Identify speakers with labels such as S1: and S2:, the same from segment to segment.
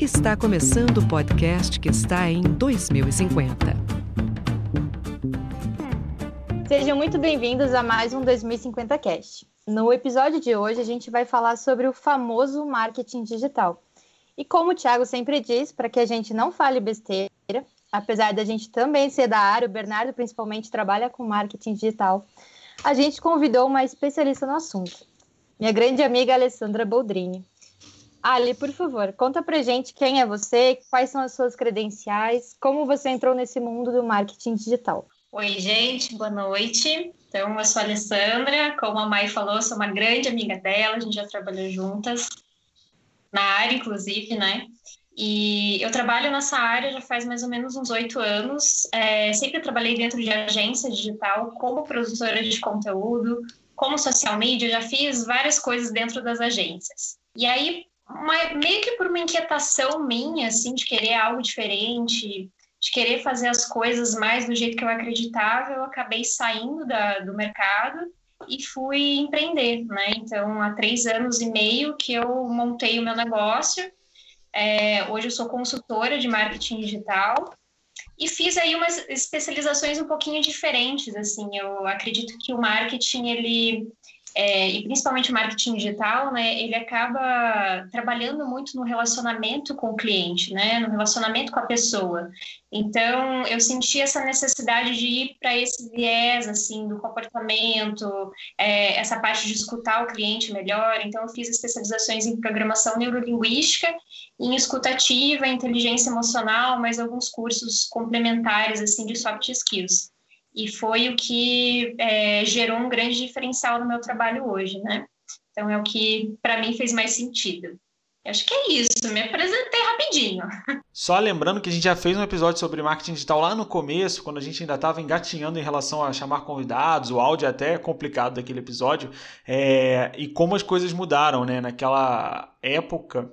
S1: Está começando o podcast que está em 2050.
S2: Sejam muito bem-vindos a mais um 2050 Cast. No episódio de hoje, a gente vai falar sobre o famoso marketing digital. E como o Thiago sempre diz, para que a gente não fale besteira, apesar da gente também ser da área, o Bernardo principalmente trabalha com marketing digital, a gente convidou uma especialista no assunto, minha grande amiga Alessandra Boldrini. Ali, por favor, conta pra gente quem é você, quais são as suas credenciais, como você entrou nesse mundo do marketing digital.
S3: Oi, gente, boa noite. Então, eu sou a Alessandra, como a Mai falou, sou uma grande amiga dela, a gente já trabalhou juntas, na área, inclusive, né? E eu trabalho nessa área já faz mais ou menos uns oito anos. É, sempre trabalhei dentro de agência digital como produtora de conteúdo, como social media, já fiz várias coisas dentro das agências. E aí, uma, meio que por uma inquietação minha, assim, de querer algo diferente, de querer fazer as coisas mais do jeito que eu acreditava, eu acabei saindo da, do mercado e fui empreender, né? Então, há três anos e meio que eu montei o meu negócio é, hoje eu sou consultora de marketing digital e fiz aí umas especializações um pouquinho diferentes. Assim, eu acredito que o marketing ele é, e principalmente o marketing digital, né, ele acaba trabalhando muito no relacionamento com o cliente, né, no relacionamento com a pessoa. Então, eu senti essa necessidade de ir para esse viés, assim, do comportamento, é, essa parte de escutar o cliente melhor. Então, eu fiz especializações em programação neurolinguística, em escutativa, inteligência emocional, mais alguns cursos complementares, assim, de soft skills e foi o que é, gerou um grande diferencial no meu trabalho hoje, né? Então é o que para mim fez mais sentido. Acho que é isso, me apresentei rapidinho.
S4: Só lembrando que a gente já fez um episódio sobre marketing digital lá no começo, quando a gente ainda estava engatinhando em relação a chamar convidados, o áudio é até complicado daquele episódio, é, e como as coisas mudaram, né? Naquela época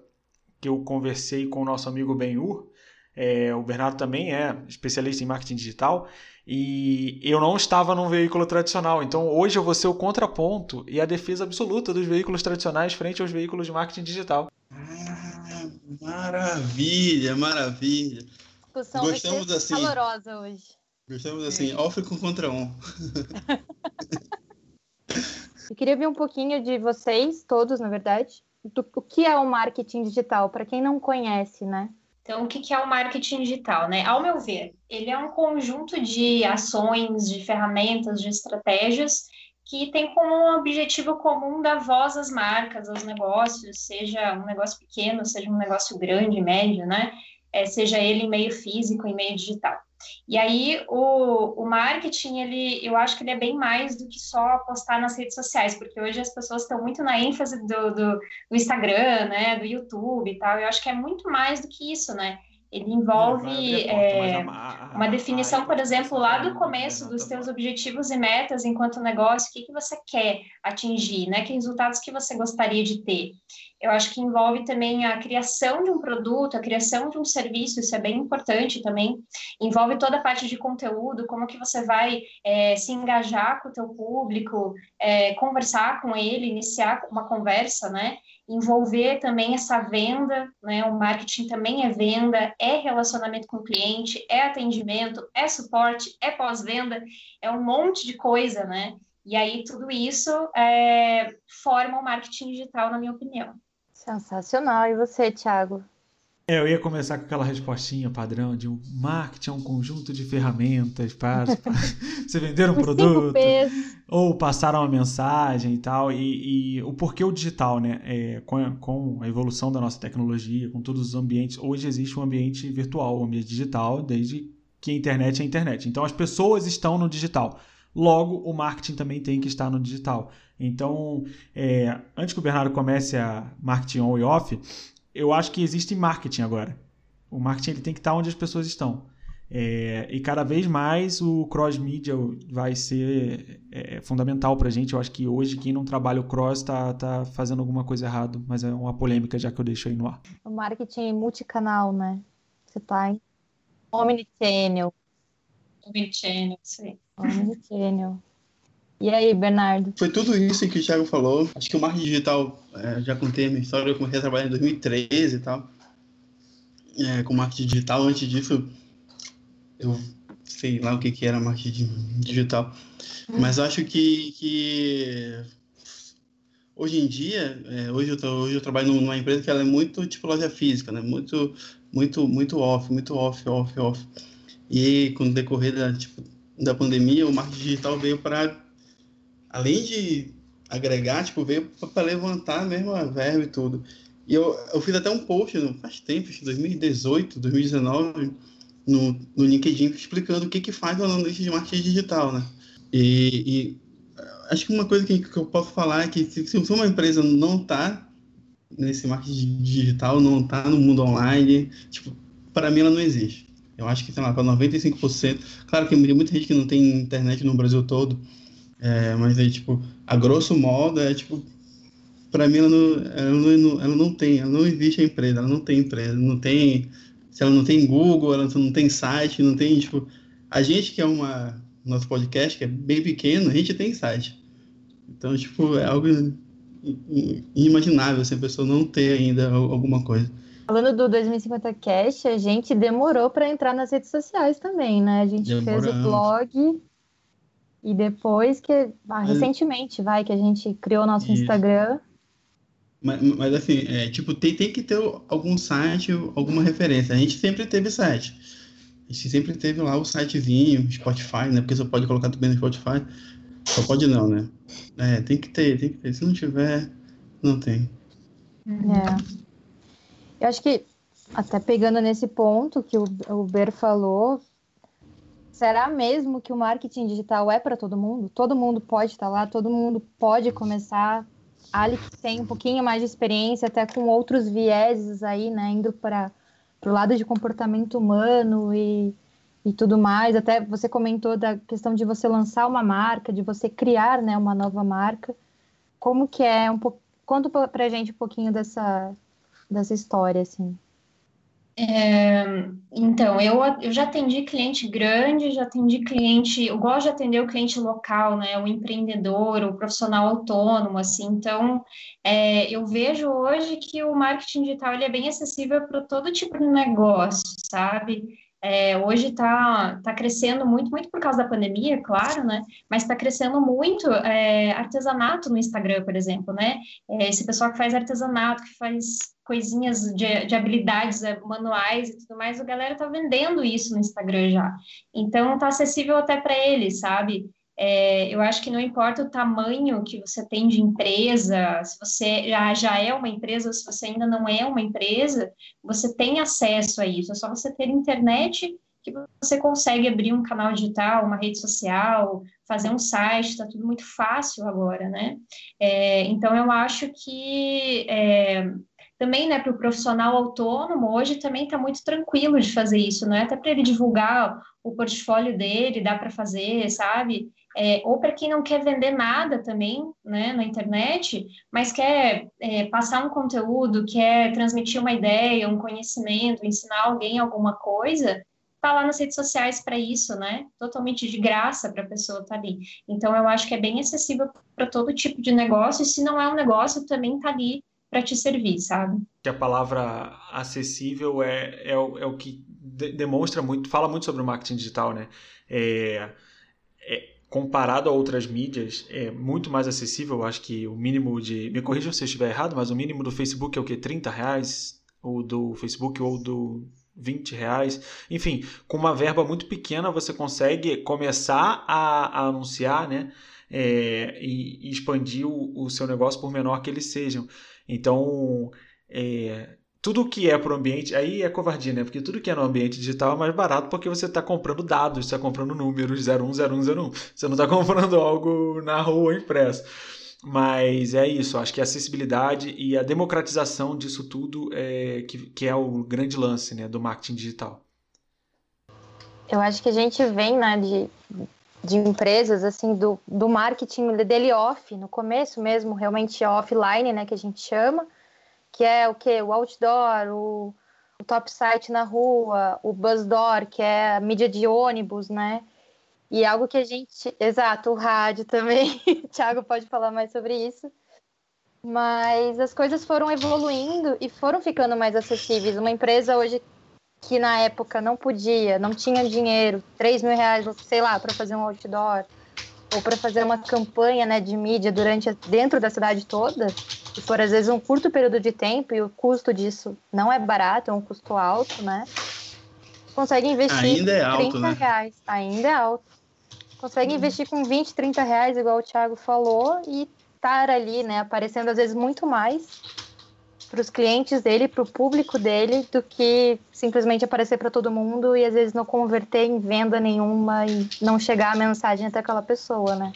S4: que eu conversei com o nosso amigo Benhur, é, o Bernardo também é especialista em marketing digital, e eu não estava num veículo tradicional. Então hoje eu vou ser o contraponto e a defesa absoluta dos veículos tradicionais frente aos veículos de marketing digital.
S5: Ah, maravilha, maravilha.
S2: Discussão Gostamos assim. Calorosa hoje.
S5: Gostamos assim, é. off com contra um.
S2: eu queria ver um pouquinho de vocês, todos, na verdade, do, o que é o marketing digital, para quem não conhece, né?
S3: Então, o que é o marketing digital? Né? Ao meu ver, ele é um conjunto de ações, de ferramentas, de estratégias que tem como um objetivo comum dar voz às marcas, aos negócios, seja um negócio pequeno, seja um negócio grande, médio, né? É, seja ele em meio físico, em meio digital. E aí o, o marketing, ele, eu acho que ele é bem mais do que só postar nas redes sociais, porque hoje as pessoas estão muito na ênfase do, do, do Instagram, né, do YouTube e tal. Eu acho que é muito mais do que isso, né? Ele envolve é, uma definição, por exemplo, lá do começo dos teus objetivos e metas enquanto negócio, o que, que você quer atingir, né? Que resultados que você gostaria de ter. Eu acho que envolve também a criação de um produto, a criação de um serviço, isso é bem importante também. Envolve toda a parte de conteúdo, como que você vai é, se engajar com o teu público, é, conversar com ele, iniciar uma conversa, né? envolver também essa venda, né? O marketing também é venda, é relacionamento com o cliente, é atendimento, é suporte, é pós-venda, é um monte de coisa, né? E aí tudo isso é, forma o marketing digital, na minha opinião.
S2: Sensacional. E você, Thiago?
S4: É, eu ia começar com aquela respostinha padrão de um marketing é um conjunto de ferramentas para, para você vender um produto ou passar uma mensagem e tal. E, e o porquê o digital, né? É, com, a, com, a, evolução da nossa tecnologia, com todos os ambientes, hoje existe um ambiente virtual, um ambiente digital, desde que a internet é a internet. Então as pessoas estão no digital. Logo, o marketing também tem que estar no digital. Então, é, antes que o Bernardo comece a marketing on e off, eu acho que existe marketing agora. O marketing ele tem que estar onde as pessoas estão. É, e cada vez mais o cross-media vai ser é, fundamental para a gente. Eu acho que hoje quem não trabalha o cross está tá fazendo alguma coisa errada, mas é uma polêmica já que eu deixo aí no ar.
S2: O marketing multicanal, né? Você está em omnichannel.
S3: Omnichannel, sim.
S2: Omnichannel. E aí, Bernardo?
S5: Foi tudo isso que o Thiago falou. Acho que o marketing digital, é, já contei a minha história, eu comecei a trabalhar em 2013 e tal. é, com marketing digital. Antes disso, eu sei lá o que, que era marketing digital. Hum. Mas acho que, que hoje em dia, é, hoje, eu tô, hoje eu trabalho numa empresa que ela é muito tipo loja física, né? Muito, muito, muito off, muito off, off, off. E com o decorrer da, tipo, da pandemia, o marketing digital veio para, além de agregar, tipo, veio para levantar mesmo a verba e tudo. E eu, eu fiz até um post, faz tempo, em 2018, 2019, no, no LinkedIn, explicando o que, que faz o analista de marketing digital, né? E, e acho que uma coisa que, que, eu posso falar é que se, se uma empresa não está nesse marketing digital, não está no mundo online, tipo, para mim ela não existe. Eu acho que, sei lá, para 95%. Claro que tem muita gente que não tem internet no Brasil todo, é, mas aí, tipo, a grosso modo, é tipo, para mim ela não, ela não, ela não tem, ela não existe a empresa, ela não tem empresa, não tem, se ela não tem Google, ela não tem site, não tem, tipo, a gente que é uma, nosso podcast, que é bem pequeno, a gente tem site. Então, tipo, é algo inimaginável se a pessoa não ter ainda alguma coisa.
S2: Falando do 2050 Cast, a gente demorou para entrar nas redes sociais também, né? A gente Demoramos. fez o blog e depois que. Ah, recentemente, vai, que a gente criou o nosso isso. Instagram.
S5: Mas, mas assim, é, tipo, tem, tem que ter algum site, alguma referência. A gente sempre teve site. A gente sempre teve lá o sitezinho, Spotify, né? Porque você pode colocar também no Spotify. Só pode não, né? É, tem que ter, tem que ter. Se não tiver, não tem.
S2: É. Eu acho que, até pegando nesse ponto que o, Ber falou, será mesmo que o marketing digital é para todo mundo? Todo mundo pode estar lá, todo mundo pode começar. Ali que tem um pouquinho mais de experiência, até com outros vieses aí, né? Indo para o lado de comportamento humano e, e tudo mais. Até você comentou da questão de você lançar uma marca, de você criar né, uma nova marca. Como que é um pouco. Conta pra gente um pouquinho dessa, dessa história, assim?
S3: É, então, eu, eu já atendi cliente grande, já atendi cliente, eu gosto de atender o cliente local, né, o empreendedor, o profissional autônomo, assim, então, é, eu vejo hoje que o marketing digital, ele é bem acessível para todo tipo de negócio, sabe? É, hoje está tá crescendo muito, muito por causa da pandemia, claro, né? Mas está crescendo muito é, artesanato no Instagram, por exemplo, né? É, esse pessoal que faz artesanato, que faz coisinhas de, de habilidades é, manuais e tudo mais, a galera tá vendendo isso no Instagram já. Então tá acessível até para eles, sabe? É, eu acho que não importa o tamanho que você tem de empresa, se você já, já é uma empresa ou se você ainda não é uma empresa, você tem acesso a isso. É só você ter internet que você consegue abrir um canal digital, uma rede social, fazer um site, está tudo muito fácil agora, né? É, então eu acho que é, também, né, para o profissional autônomo, hoje também está muito tranquilo de fazer isso, né? Até para ele divulgar o portfólio dele, dá para fazer, sabe? É, ou para quem não quer vender nada também, né, na internet, mas quer é, passar um conteúdo, quer transmitir uma ideia, um conhecimento, ensinar alguém alguma coisa, tá lá nas redes sociais para isso, né? Totalmente de graça para a pessoa estar tá ali. Então, eu acho que é bem acessível para todo tipo de negócio, e se não é um negócio, também tá ali para te servir, sabe?
S4: Que a palavra acessível é, é, o, é o que de, demonstra muito, fala muito sobre o marketing digital, né? É, é, comparado a outras mídias, é muito mais acessível. Eu acho que o mínimo de. Me corrija se eu estiver errado, mas o mínimo do Facebook é o quê? 30 reais? Ou do Facebook ou do 20 reais. Enfim, com uma verba muito pequena você consegue começar a, a anunciar, né? É, e, e, expandir o, o seu negócio por menor que eles sejam. Então, é, tudo que é para o ambiente, aí é covardia, né? Porque tudo que é no ambiente digital é mais barato porque você está comprando dados, está comprando números 010101. Você não está comprando algo na rua impresso. Mas é isso, acho que a acessibilidade e a democratização disso tudo é que, que é o grande lance né, do marketing digital.
S2: Eu acho que a gente vem né, de, de empresas, assim, do, do marketing dele off, no começo mesmo, realmente offline, né, que a gente chama, que é o que? O outdoor, o, o top site na rua, o buzzdoor, que é a mídia de ônibus, né? E algo que a gente. Exato, o rádio também. o Thiago pode falar mais sobre isso. Mas as coisas foram evoluindo e foram ficando mais acessíveis. Uma empresa hoje que na época não podia, não tinha dinheiro, 3 mil reais, sei lá, para fazer um outdoor, ou para fazer uma campanha né, de mídia durante dentro da cidade toda, e por às vezes um curto período de tempo, e o custo disso não é barato, é um custo alto, né? Consegue investir
S5: Ainda é alto,
S2: 30
S5: né?
S2: reais. Ainda é alto. Consegue uhum. investir com 20, 30 reais, igual o Thiago falou, e estar ali, né, aparecendo às vezes muito mais para os clientes dele, para o público dele, do que simplesmente aparecer para todo mundo e às vezes não converter em venda nenhuma e não chegar a mensagem até aquela pessoa, né?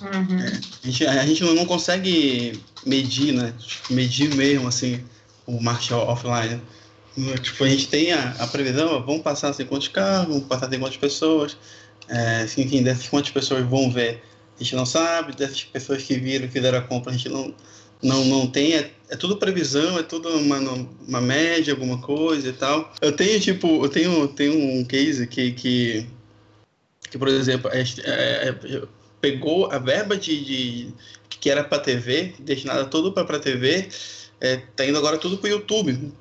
S5: Uhum. É, a, gente, a gente não consegue medir, né? Medir mesmo, assim, o marketing offline. Tipo, a gente tem a, a previsão, vamos passar assim quantos carros, vamos passar assim quantas pessoas, é, enfim, dessas quantas pessoas vão ver, a gente não sabe, dessas pessoas que viram, fizeram a compra, a gente não, não, não tem, é, é tudo previsão, é tudo uma, uma média, alguma coisa e tal. Eu tenho, tipo, eu tenho, tenho um case que, que, que por exemplo, é, é pegou a verba de, de que era para TV, destinada tudo para TV, é, tá indo agora tudo para o YouTube,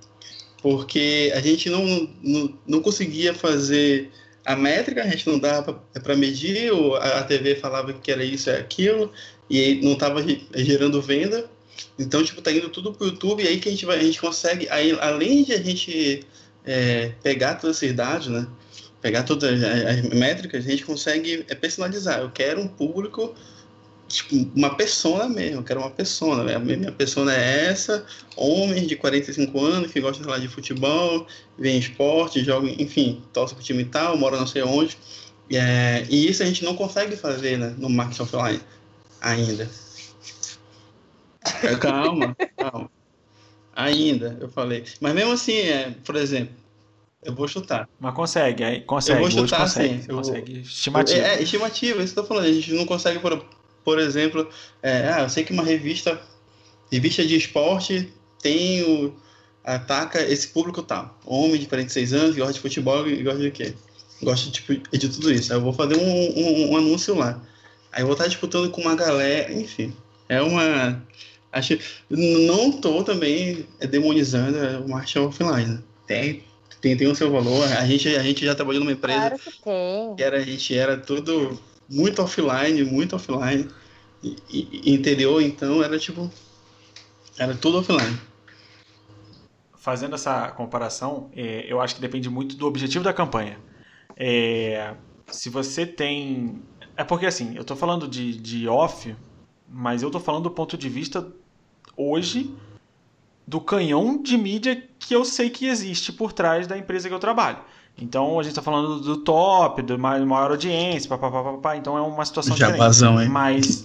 S5: porque a gente não, não, não conseguia fazer a métrica, a gente não dava para medir, a, TV falava que era isso, é aquilo, e não estava gerando venda, então, tipo, tá indo tudo pro YouTube e aí que a gente vai, a gente consegue, aí, além de a gente é, pegar todas essas dados, né? Pegar todas as métricas, a gente consegue é, personalizar. Eu quero um público, tipo, uma persona mesmo, eu quero uma persona. Né? A minha persona é essa, homem de 45 anos que gosta lá, de futebol, vem esporte, joga, enfim, torce pro time e tal, mora não sei onde. É, e isso a gente não consegue fazer né, no marketing offline ainda. Calma, calma. Ainda, eu falei. Mas mesmo assim, é, por exemplo, eu vou chutar.
S4: Mas consegue, aí consegue.
S5: Eu vou chutar
S4: consegue,
S5: assim.
S4: Consegue. Eu, estimativa.
S5: É, é, estimativa, isso que eu tô falando. A gente não consegue, por, por exemplo, é, ah, eu sei que uma revista, revista de esporte tem o. ataca esse público tal. Homem de 46 anos, gosta de futebol e gosta de quê? Gosta tipo, de tudo isso. Aí eu vou fazer um, um, um anúncio lá. Aí eu vou estar disputando com uma galera, enfim. É uma Acho, não estou também demonizando o marketing offline. Né? Tem, tem, tem o seu valor. A gente, a gente já trabalhou numa empresa
S2: claro que, tem.
S5: que era, a gente era tudo muito offline, muito offline. E, e, interior, então, era tipo. Era tudo offline.
S4: Fazendo essa comparação, é, eu acho que depende muito do objetivo da campanha. É, se você tem. É porque assim, eu estou falando de, de off, mas eu estou falando do ponto de vista hoje do canhão de mídia que eu sei que existe por trás da empresa que eu trabalho. Então a gente está falando do top, do maior audiência, papapá, então é uma situação
S5: Já diferente. Vazão, hein?
S4: Mas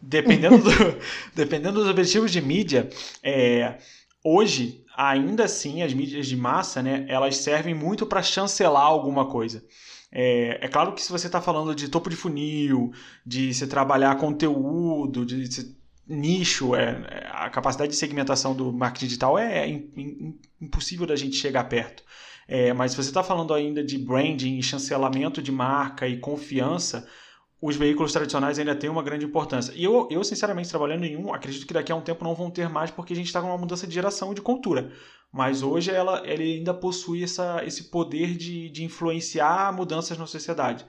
S4: dependendo, do, dependendo dos objetivos de mídia, é, hoje ainda assim as mídias de massa, né, elas servem muito para chancelar alguma coisa. É, é, claro que se você está falando de topo de funil, de se trabalhar conteúdo, de se nicho, é, é, a capacidade de segmentação do marketing digital é, é impossível da gente chegar perto. É, mas se você está falando ainda de branding, chancelamento de marca e confiança, os veículos tradicionais ainda têm uma grande importância. E eu, eu, sinceramente, trabalhando em um, acredito que daqui a um tempo não vão ter mais, porque a gente está com uma mudança de geração e de cultura. Mas hoje ela, ele ainda possui essa, esse poder de, de influenciar mudanças na sociedade.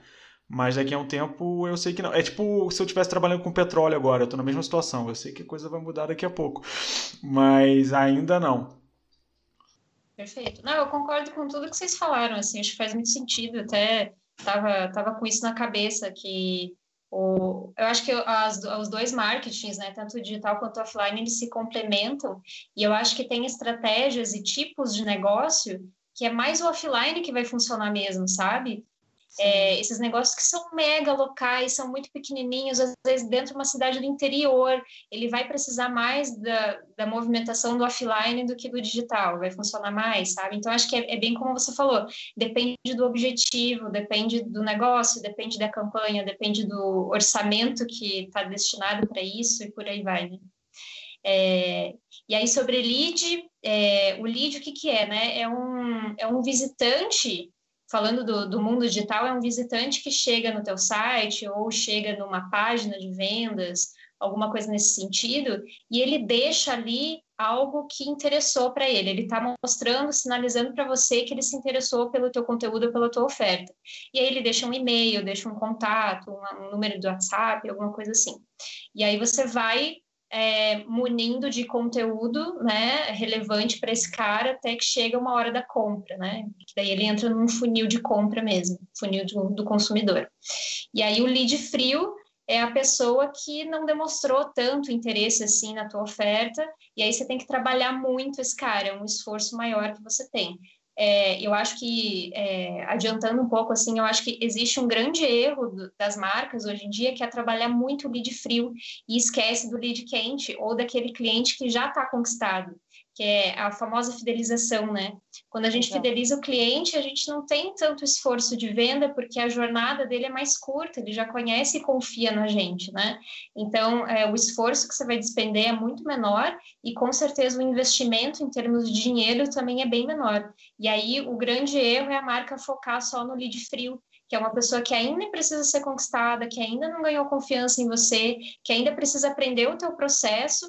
S4: Mas daqui a um tempo eu sei que não. É tipo se eu estivesse trabalhando com petróleo agora, eu estou na mesma situação. Eu sei que a coisa vai mudar daqui a pouco. Mas ainda não.
S3: Perfeito. Não, eu concordo com tudo que vocês falaram, assim, acho que faz muito sentido. Até tava, tava com isso na cabeça, que o, eu acho que as, os dois marketings, né, tanto digital quanto offline, eles se complementam, e eu acho que tem estratégias e tipos de negócio que é mais o offline que vai funcionar mesmo, sabe? É, esses negócios que são mega locais, são muito pequenininhos, às vezes dentro de uma cidade do interior, ele vai precisar mais da, da movimentação do offline do que do digital, vai funcionar mais, sabe? Então, acho que é, é bem como você falou, depende do objetivo, depende do negócio, depende da campanha, depende do orçamento que está destinado para isso e por aí vai, né? É, e aí, sobre lead, é, o lead, o que, que é, né? É um, é um visitante falando do, do, mundo digital, é um visitante que chega no teu site ou chega numa página de vendas, alguma coisa nesse sentido, e ele deixa ali algo que interessou para ele. Ele está mostrando, sinalizando para você que ele se interessou pelo teu conteúdo, pela tua oferta. E aí ele deixa um e-mail, deixa um contato, um, um número do WhatsApp, alguma coisa assim. E aí você vai é, munindo de conteúdo né, relevante para esse cara até que chega uma hora da compra, né? Que daí ele entra num funil de compra mesmo, funil do, do consumidor. E aí o lead frio é a pessoa que não demonstrou tanto interesse assim na tua oferta, e aí você tem que trabalhar muito esse cara, é um esforço maior que você tem. É, eu acho que, é, adiantando um pouco, assim, eu acho que existe um grande erro do, das marcas hoje em dia, que é trabalhar muito o lead frio e esquece do lead quente ou daquele cliente que já está conquistado que é a famosa fidelização, né? Quando a gente fideliza o cliente, a gente não tem tanto esforço de venda, porque a jornada dele é mais curta, ele já conhece e confia na gente, né? Então, é, o esforço que você vai despender é muito menor e, com certeza, o investimento em termos de dinheiro também é bem menor. E aí, o grande erro é a marca focar só no lead frio, que é uma pessoa que ainda precisa ser conquistada, que ainda não ganhou confiança em você, que ainda precisa aprender o teu processo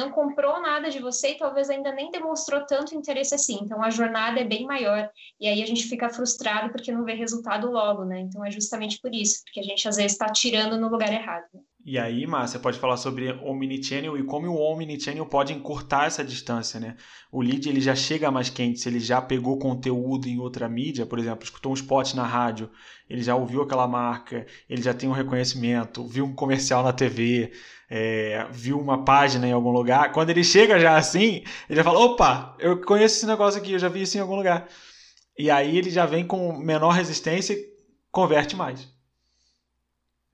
S3: não comprou nada de você e talvez ainda nem demonstrou tanto interesse assim. Então a jornada é bem maior e aí a gente fica frustrado porque não vê resultado logo, né? Então é justamente por isso, porque a gente às vezes está tirando no lugar errado. Né?
S4: E aí, Márcia, pode falar sobre Omnichannel e como o Omnichannel pode encurtar essa distância, né? O lead ele já chega mais quente, se ele já pegou conteúdo em outra mídia, por exemplo, escutou um spot na rádio, ele já ouviu aquela marca, ele já tem um reconhecimento, viu um comercial na TV, é, viu uma página em algum lugar. Quando ele chega já assim, ele já fala: opa, eu conheço esse negócio aqui, eu já vi isso em algum lugar. E aí ele já vem com menor resistência e converte mais.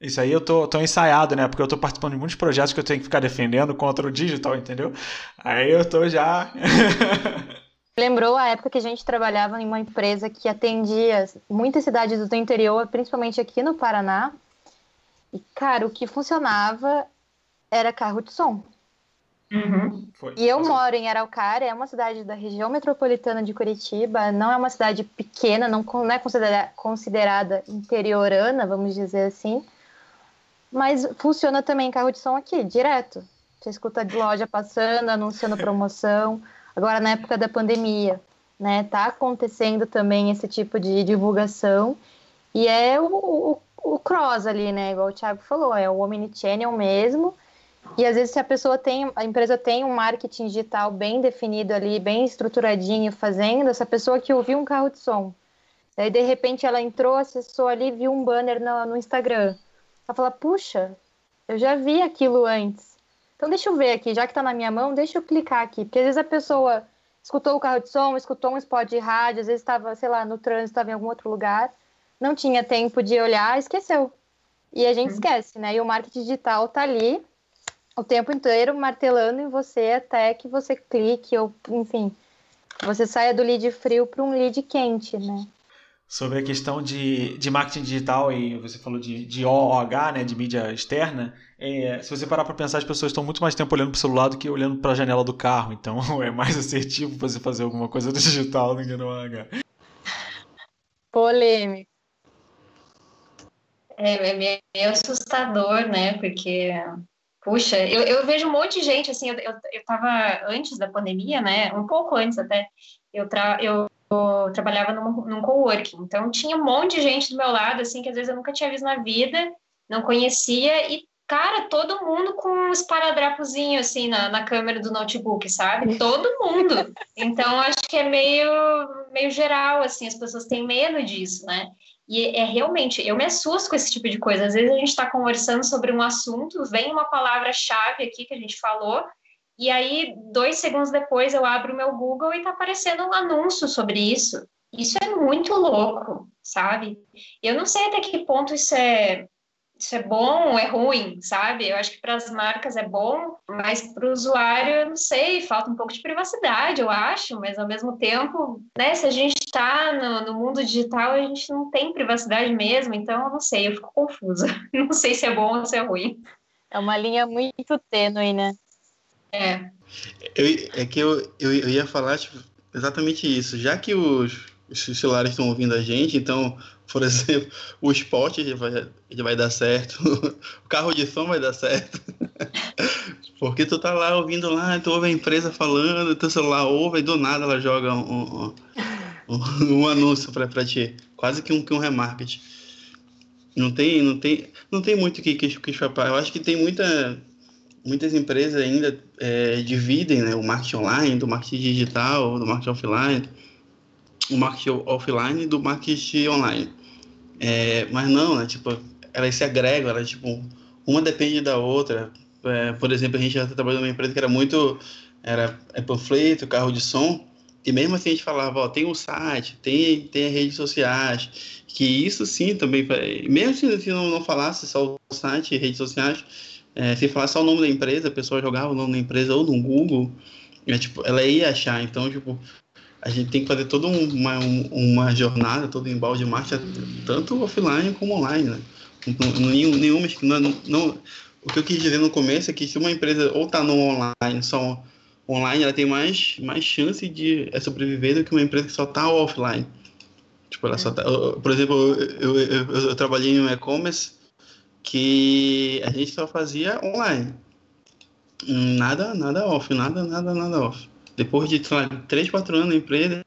S4: Isso aí eu tô, tô ensaiado, né? Porque eu tô participando de muitos projetos que eu tenho que ficar defendendo contra o digital, entendeu? Aí eu tô já.
S2: Lembrou a época que a gente trabalhava em uma empresa que atendia muitas cidades do interior, principalmente aqui no Paraná. E, cara, o que funcionava era carro de som.
S3: Uhum.
S2: E eu moro em Araucária, é uma cidade da região metropolitana de Curitiba, não é uma cidade pequena, não, não é considerada, considerada interiorana, vamos dizer assim. Mas funciona também carro de som aqui, direto. Você escuta de loja passando, anunciando promoção. Agora, na época da pandemia, né? Tá acontecendo também esse tipo de divulgação. E é o, o, o cross ali, né? Igual o Thiago falou, é o omnichannel mesmo. E às vezes se a pessoa tem, a empresa tem um marketing digital bem definido ali, bem estruturadinho fazendo, essa pessoa que ouviu um carro de som, daí de repente ela entrou, acessou ali, viu um banner no, no Instagram, ela fala, puxa, eu já vi aquilo antes. Então deixa eu ver aqui, já que está na minha mão, deixa eu clicar aqui. Porque às vezes a pessoa escutou o carro de som, escutou um spot de rádio, às vezes estava, sei lá, no trânsito, estava em algum outro lugar, não tinha tempo de olhar, esqueceu. E a gente uhum. esquece, né? E o marketing digital tá ali o tempo inteiro martelando em você até que você clique ou, enfim, você saia do lead frio para um lead quente, né?
S4: Sobre a questão de, de marketing digital e você falou de, de OOH, né, de mídia externa, é, se você parar para pensar, as pessoas estão muito mais tempo olhando para o celular do que olhando para a janela do carro, então é mais assertivo você fazer alguma coisa digital do que no OOH.
S2: Polêmico.
S3: É, é meio assustador, né, porque Puxa, eu, eu, vejo um monte de gente, assim, eu, eu, eu tava antes da pandemia, né, um pouco antes até, eu, tra, eu eu trabalhava num, num coworking, então tinha um monte de gente do meu lado, assim, que às vezes eu nunca tinha visto na vida, não conhecia, e, cara, todo mundo com um esparadrapozinho, assim, na, na câmera do notebook, sabe? Todo mundo. Então, acho que é meio, meio geral, assim, as pessoas têm medo disso, né? E é realmente, eu me assusto com esse tipo de coisa. Às vezes a gente está conversando sobre um assunto, vem uma palavra-chave aqui que a gente falou, e aí, dois segundos depois, eu abro o meu Google e tá aparecendo um anúncio sobre isso. Isso é muito louco, sabe? Eu não sei até que ponto isso é, isso é bom ou é ruim, sabe? Eu acho que para as marcas é bom, mas para o usuário, eu não sei, falta um pouco de privacidade, eu acho, mas ao mesmo tempo, né, se a gente está no, no, mundo digital, a gente não tem privacidade mesmo, então eu não sei, eu fico confusa. Não sei se é bom ou se é ruim.
S2: É uma linha muito tênue, né?
S3: É.
S5: Eu, é que eu, eu, eu ia falar tipo, exatamente isso. Já que os, os celulares estão ouvindo a gente, então, por exemplo, o esporte ele vai, ele vai dar certo, o carro de som vai dar certo. Porque tu tá lá ouvindo lá, tu ouve a empresa falando, teu celular ouve e do nada ela joga um, um, um, anúncio pra, pra ti. Quase que um, que um remarketing. Não tem, não tem, não tem muito que, que, que. Eu acho que tem muita, muitas empresas ainda é, dividem né, o marketing online do marketing digital, do marketing offline, o marketing offline do marketing online. É, mas não, né, tipo, elas se agregam, elas, tipo, uma depende da outra. É, por exemplo, a gente já tá trabalhando numa empresa que era muito, era é panfleto, carro de som, e mesmo assim a gente falava, ó, tem o site, tem, tem as redes sociais, que isso sim também, mesmo se não falasse só o site e redes sociais, é, se falasse só o nome da empresa, a pessoa jogava o nome da empresa ou no Google, é, tipo, ela ia achar. Então, tipo, a gente tem que fazer toda uma, uma jornada, todo um embalde de marcha, tanto offline como online, né? Nenhum, nenhuma, não, não, o que eu quis dizer no começo é que se uma empresa ou está no online, só online, ela tem mais, mais chance de é, sobreviver do que uma empresa que só está offline. Tipo, ela só tá, por exemplo, eu, eu, eu, eu trabalhei em um e-commerce que a gente só fazia online. Nada, nada off, nada, nada, nada off. Depois de, lá, 3, 4 anos na empresa,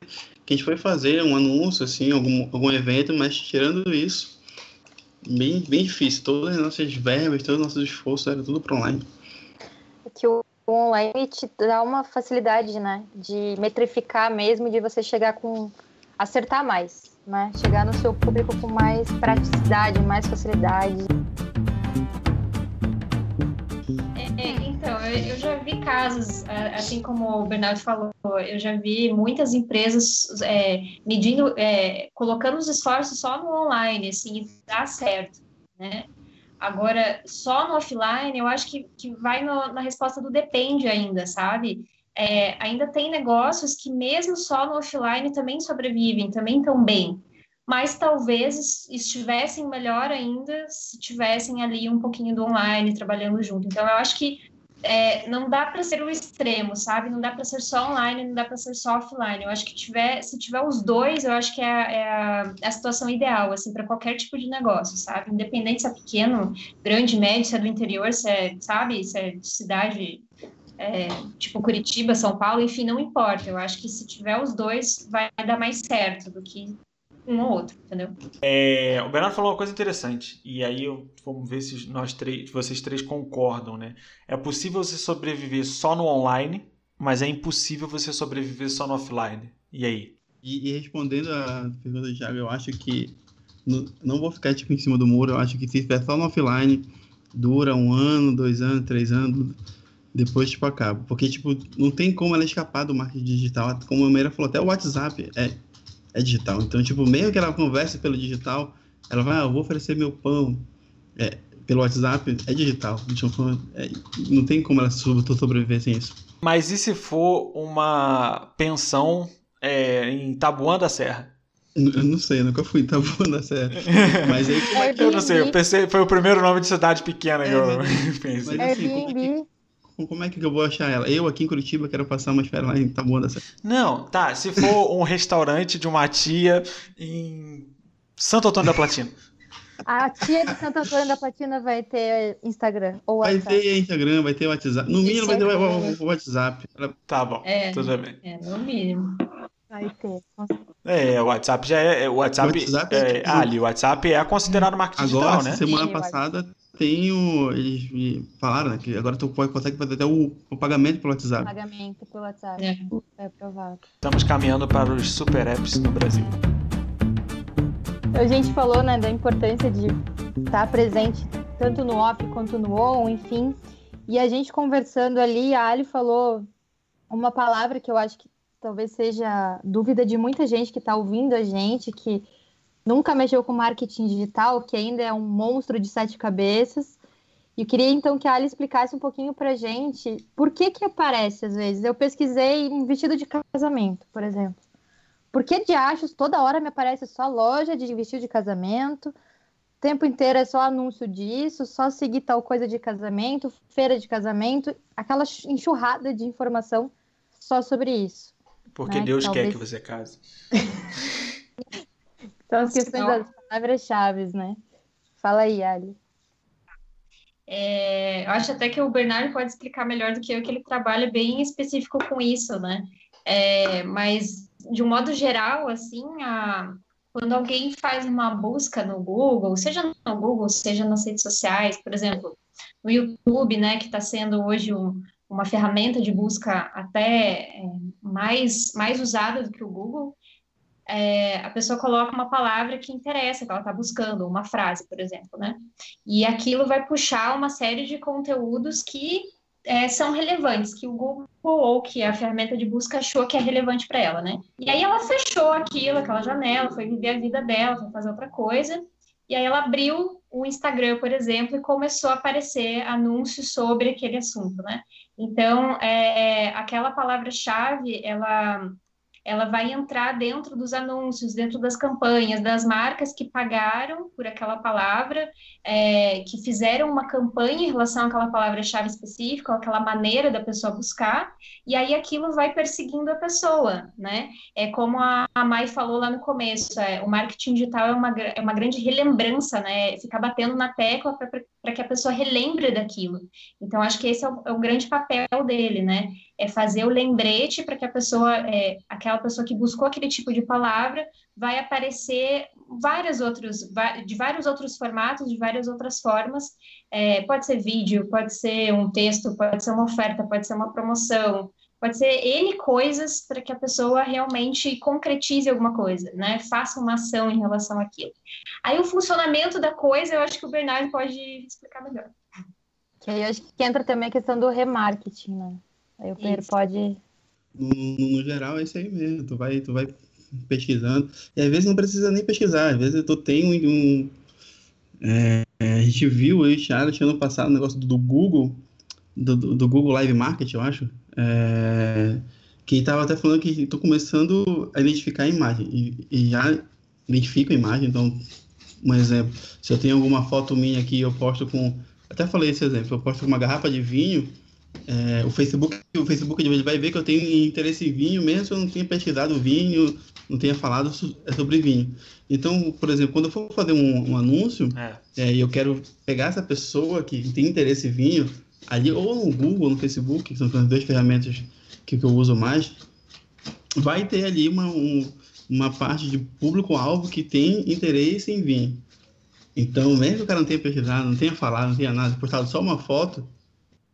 S5: que a gente foi fazer um anúncio, assim, algum, algum evento, mas tirando isso, bem, bem difícil. Todas as nossas verbas, todos os nossos esforços era tudo para online.
S2: É que o online te dá uma facilidade, né? De metrificar mesmo, de você chegar com. acertar mais, né? Chegar no seu público com mais praticidade, mais facilidade.
S3: Eu já vi casos, assim como o Bernardo falou, eu já vi muitas empresas é, medindo, é, colocando os esforços só no online, assim, dá certo, né? Agora, só no offline, eu acho que, que vai no, na resposta do depende ainda, sabe? É, ainda tem negócios que mesmo só no offline também sobrevivem, também estão bem, mas talvez estivessem melhor ainda se tivessem ali um pouquinho do online trabalhando junto. Então, eu acho que é, não dá para ser o extremo, sabe? Não dá para ser só online, não dá para ser só offline. Eu acho que tiver, se tiver os dois, eu acho que é, é a, a, situação ideal, assim, para qualquer tipo de negócio, sabe? Independente se é pequeno, grande, médio, se é do interior, se é, sabe, se é de cidade, é, tipo Curitiba, São Paulo, enfim, não importa. Eu acho que se tiver os dois, vai dar mais certo do que um ou outro, entendeu?
S4: É, o Bernardo falou uma coisa interessante, e aí eu, vamos ver se nós três, vocês três concordam, né? É possível você sobreviver só no online, mas é impossível você sobreviver só no offline. E aí?
S5: E, e respondendo a pergunta do Thiago, eu acho que no, não vou ficar tipo em cima do muro, eu acho que se estiver só no offline, dura um ano, dois anos, três anos, depois tipo acaba. Porque tipo, não tem como ela escapar do marketing digital. Como a Meira falou, até o WhatsApp é é digital. Então, tipo, mesmo que ela converse pelo digital, ela vai, ah, eu vou oferecer meu pão é, pelo WhatsApp, é digital. Então, é, não tem como ela sobreviver sem isso.
S4: Mas e se for uma pensão é, em Tabuã da Serra?
S5: Eu não sei, eu nunca fui em Tabuã da Serra. Mas aí como é
S4: que... Eu não sei, eu pensei, foi o primeiro nome de cidade pequena que eu pensei.
S5: Mas, assim, como é que como é que eu vou achar ela? Eu aqui em Curitiba quero passar umas férias lá em Taboão da Serra.
S4: Não, tá. Se for um restaurante de uma tia em Santo Antônio da Platina.
S2: A tia de Santo Antônio da Platina vai ter Instagram ou WhatsApp.
S5: Vai ter Instagram, vai ter WhatsApp. No mínimo vai ter o WhatsApp.
S4: Tá bom, é, tudo bem.
S3: É, no mínimo.
S2: Vai ter.
S4: É, o WhatsApp já é. O WhatsApp, o WhatsApp é, é, ali, o WhatsApp é considerado marketing
S5: Agora,
S4: digital, né?
S5: semana passada tem o. Eles falaram né, que agora tu pode, consegue fazer até o, o pagamento pelo WhatsApp.
S2: Pagamento pelo WhatsApp. É. é aprovado.
S4: Estamos caminhando para os super apps no Brasil.
S2: A gente falou né, da importância de estar presente tanto no off quanto no on, enfim. E a gente conversando ali, a Ali falou uma palavra que eu acho que talvez seja dúvida de muita gente que está ouvindo a gente, que nunca mexeu com marketing digital, que ainda é um monstro de sete cabeças. E eu queria então que a Ali explicasse um pouquinho pra gente por que que aparece às vezes. Eu pesquisei um vestido de casamento, por exemplo. Por que de achos toda hora me aparece só loja de vestido de casamento? O tempo inteiro é só anúncio disso, só seguir tal coisa de casamento, feira de casamento, aquela enxurrada de informação só sobre isso.
S4: Porque né? Deus Talvez... quer que você case.
S2: São as questões das palavras-chave, né? Fala aí, Ali.
S3: É, eu acho até que o Bernardo pode explicar melhor do que eu, que ele trabalha bem específico com isso, né? É, mas, de um modo geral, assim, a, quando alguém faz uma busca no Google, seja no Google, seja nas redes sociais, por exemplo, no YouTube, né, que está sendo hoje um, uma ferramenta de busca até é, mais, mais usada do que o Google, é, a pessoa coloca uma palavra que interessa, que ela está buscando, uma frase, por exemplo, né? E aquilo vai puxar uma série de conteúdos que é, são relevantes, que o Google ou que a ferramenta de busca achou que é relevante para ela, né? E aí ela fechou aquilo, aquela janela, foi viver a vida dela, foi fazer outra coisa, e aí ela abriu o Instagram, por exemplo, e começou a aparecer anúncios sobre aquele assunto, né? Então, é, é aquela palavra-chave, ela ela vai entrar dentro dos anúncios, dentro das campanhas, das marcas que pagaram por aquela palavra, é, que fizeram uma campanha em relação àquela palavra-chave específica, aquela maneira da pessoa buscar, e aí aquilo vai perseguindo a pessoa, né? É como a, a Mai falou lá no começo, é, o marketing digital é uma, é uma grande relembrança, né? Ficar batendo na tecla para que a pessoa relembre daquilo. Então, acho que esse é o, é o grande papel dele, né? é fazer o lembrete para que a pessoa, é, aquela pessoa que buscou aquele tipo de palavra, vai aparecer vários outros, de vários outros formatos, de várias outras formas. É, pode ser vídeo, pode ser um texto, pode ser uma oferta, pode ser uma promoção, pode ser N coisas para que a pessoa realmente concretize alguma coisa, né? Faça uma ação em relação àquilo. Aí o funcionamento da coisa, eu acho que o Bernardo pode explicar melhor.
S2: Que aí eu acho que entra também a questão do remarketing, né? Aí o Pedro pode.
S5: No, no, no, geral, é isso aí mesmo. Tu vai, tu vai pesquisando. E às vezes não precisa nem pesquisar. Às vezes tu tem um. um é, a gente viu aí, Thiago, ano passado, o um negócio do, do Google, do, do, Google Live Market, eu acho. É, que estava até falando que estou começando a identificar a imagem. E, e já identifico a imagem. Então, um exemplo. Se eu tenho alguma foto minha aqui, eu posto com. Até falei esse exemplo. Eu posto com uma garrafa de vinho é, o Facebook, o Facebook de vez vai ver que eu tenho interesse em vinho, mesmo se eu não tenha pesquisado vinho, não tenha falado é sobre vinho. Então, por exemplo, quando eu for fazer um, um anúncio é. É, e eu quero pegar essa pessoa que tem interesse em vinho, ali ou no Google, no Facebook, que são as duas ferramentas que, que eu uso mais, vai ter ali uma, um, uma parte de público-alvo que tem interesse em vinho. Então, mesmo que o cara não tenha pesquisado, não tenha falado, não tenha nada, postado só uma foto,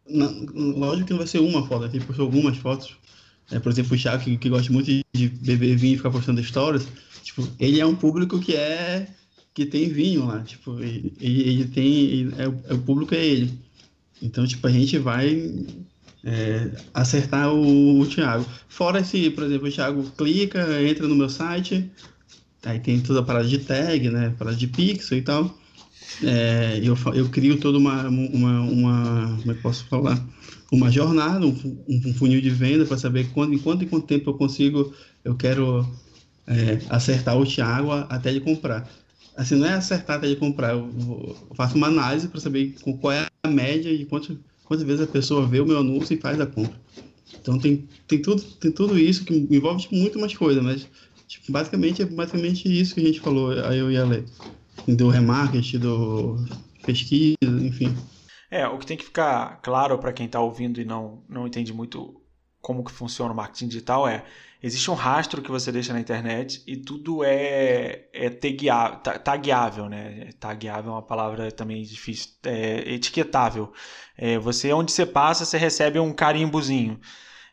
S5: na, lógico que não vai ser uma foto, ele postou algumas fotos. É, por exemplo, o Thiago, que, que gosta muito de beber vinho e ficar postando stories, tipo, ele é um público que é que tem vinho lá, tipo, ele, ele tem, ele, é, é, o público é ele. Então, tipo, a gente vai é, acertar o, o Thiago. Fora se, por exemplo, o Thiago clica, entra no meu site, aí tem toda a parada de tag, né, parada de pixel e tal. É, eu, eu crio toda uma, uma, uma, como é que posso falar? Uma jornada, um, um funil de venda para saber quando, em quanto e quanto tempo eu consigo, eu quero é, acertar o Thiago até ele comprar. Assim, não é acertar até ele comprar, eu, eu faço uma análise para saber qual é a média de quantas, quantas vezes a pessoa vê o meu anúncio e faz a compra. Então tem, tem, tudo, tem tudo isso que envolve tipo, muito mais coisa, mas tipo, basicamente é basicamente isso que a gente falou, aí eu e a do remarketing, do pesquisa, enfim.
S4: É, o que tem que ficar claro para quem está ouvindo e não, não entende muito como que funciona o marketing digital é existe um rastro que você deixa na internet e tudo é, é tagueável, tagueável, né? Tagueável é uma palavra também difícil, é etiquetável. É, você, onde você passa, você recebe um carimbozinho.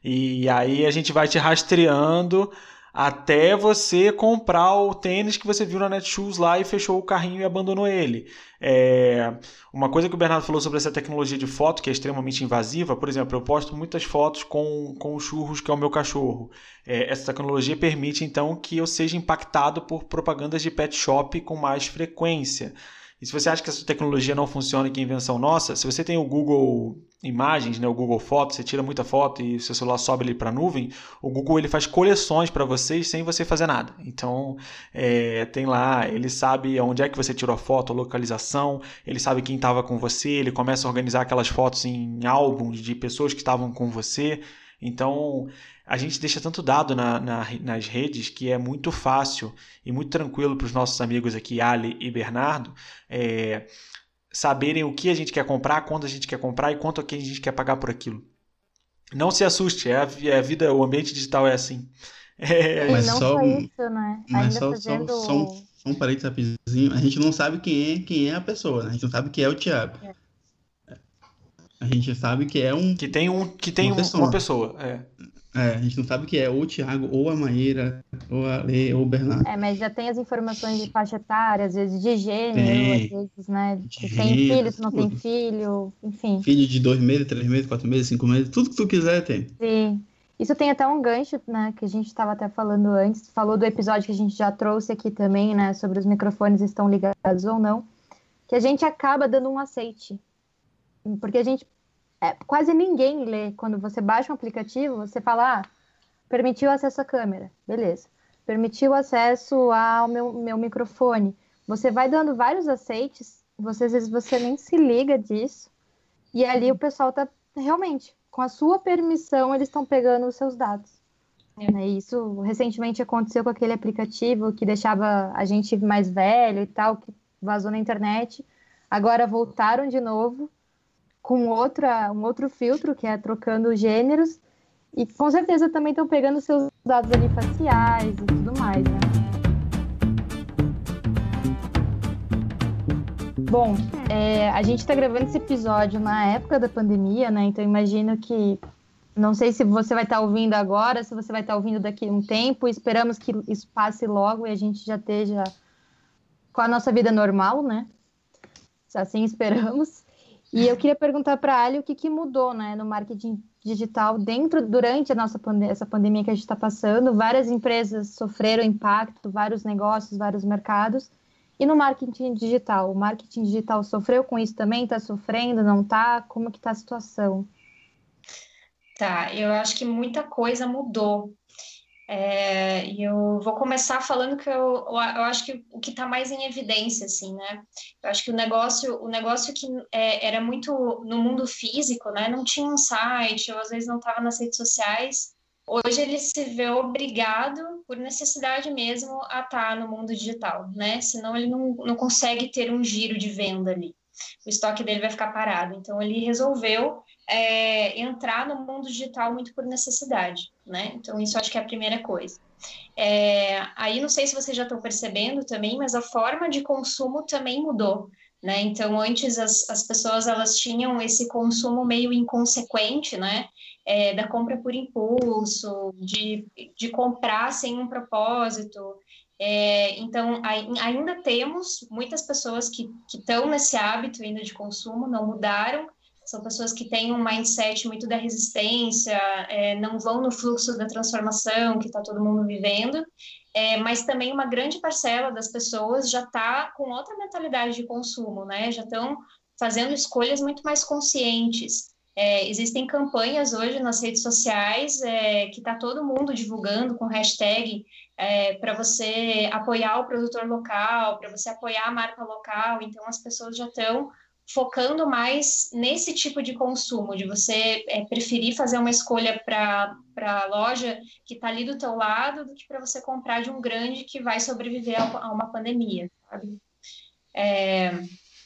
S4: E aí a gente vai te rastreando até você comprar o tênis que você viu na Netshoes lá e fechou o carrinho e abandonou ele. É... Uma coisa que o Bernardo falou sobre essa tecnologia de foto, que é extremamente invasiva, por exemplo, eu posto muitas fotos com, com o churros, que é o meu cachorro. É, essa tecnologia permite, então, que eu seja impactado por propagandas de pet shop com mais frequência. E se você acha que essa tecnologia não funciona e que é invenção nossa, se você tem o Google Imagens, né, o Google Fotos, você tira muita foto e o seu celular sobe ele para a nuvem, o Google ele faz coleções para vocês sem você fazer nada. Então, é, tem lá, ele sabe onde é que você tirou a foto, a localização, ele sabe quem estava com você, ele começa a organizar aquelas fotos em álbuns de pessoas que estavam com você. Então, a gente deixa tanto dado na, na, nas redes que é muito fácil e muito tranquilo para os nossos amigos aqui, Ali e Bernardo, é, saberem o que a gente quer comprar, quando a gente quer comprar e quanto a gente quer pagar por aquilo. Não se assuste, é a, é a vida, o ambiente digital é assim.
S2: É, mas não só, isso, né?
S5: Mas Ainda só, fazendo... só, só, um, só um parênteses rapidinho. A gente não sabe quem é, quem é a pessoa, né? A gente não sabe quem é o Thiago. É. A gente sabe que é um.
S4: Que tem, um, que tem uma, um, pessoa. uma pessoa. É.
S5: É, a gente não sabe que é ou o Thiago, ou a Maíra, ou a Lê, ou o Bernardo.
S2: É, mas já tem as informações de faixa etária, às vezes de gênero, tem. às vezes, né? Se tem filho, se não tudo. tem filho, enfim.
S5: Filho de dois meses, três meses, quatro meses, cinco meses, tudo que tu quiser tem.
S2: Sim. Isso tem até um gancho, né, que a gente estava até falando antes, falou do episódio que a gente já trouxe aqui também, né, sobre os microfones estão ligados ou não, que a gente acaba dando um aceite. Porque a gente é, quase ninguém lê. Quando você baixa um aplicativo, você fala, ah, permitiu acesso à câmera, beleza. Permitiu acesso ao meu, meu microfone. Você vai dando vários aceites, você, às vezes você nem se liga disso. E ali o pessoal tá realmente, com a sua permissão, eles estão pegando os seus dados. É. Né, isso recentemente aconteceu com aquele aplicativo que deixava a gente mais velho e tal, que vazou na internet. Agora voltaram de novo com outra, um outro filtro, que é trocando gêneros, e com certeza também estão pegando seus dados ali faciais e tudo mais, né? Bom, é, a gente está gravando esse episódio na época da pandemia, né? Então imagino que não sei se você vai estar tá ouvindo agora, se você vai estar tá ouvindo daqui a um tempo. Esperamos que isso passe logo e a gente já esteja com a nossa vida normal, né? Assim esperamos. E eu queria perguntar para a Ali o que, que mudou né, no marketing digital dentro, durante a nossa pande essa pandemia que a gente está passando. Várias empresas sofreram impacto, vários negócios, vários mercados. E no marketing digital, o marketing digital sofreu com isso também? Está sofrendo? Não está? Como que está a situação?
S3: Tá, eu acho que muita coisa mudou. É, e eu vou começar falando que eu, eu acho que o que está mais em evidência, assim, né? Eu acho que o negócio, o negócio que é, era muito no mundo físico, né? Não tinha um site, ou às vezes não estava nas redes sociais. Hoje ele se vê obrigado, por necessidade mesmo, a estar tá no mundo digital, né? Senão ele não, não consegue ter um giro de venda ali. O estoque dele vai ficar parado. Então ele resolveu é, entrar no mundo digital muito por necessidade, né? Então, isso acho que é a primeira coisa. É, aí, não sei se vocês já estão percebendo também, mas a forma de consumo também mudou, né? Então, antes as, as pessoas, elas tinham esse consumo meio inconsequente, né? É, da compra por impulso, de, de comprar sem um propósito, é, então, ainda temos muitas pessoas que estão nesse hábito ainda de consumo, não mudaram, são pessoas que têm um mindset muito da resistência, é, não vão no fluxo da transformação que está todo mundo vivendo, é, mas também uma grande parcela das pessoas já está com outra mentalidade de consumo, né? Já estão fazendo escolhas muito mais conscientes. É, existem campanhas hoje nas redes sociais é, que está todo mundo divulgando com hashtag é, para você apoiar o produtor local, para você apoiar a marca local. Então as pessoas já estão focando mais nesse tipo de consumo, de você é, preferir fazer uma escolha para a loja que está ali do teu lado do que para você comprar de um grande que vai sobreviver a, uma pandemia, sabe? É,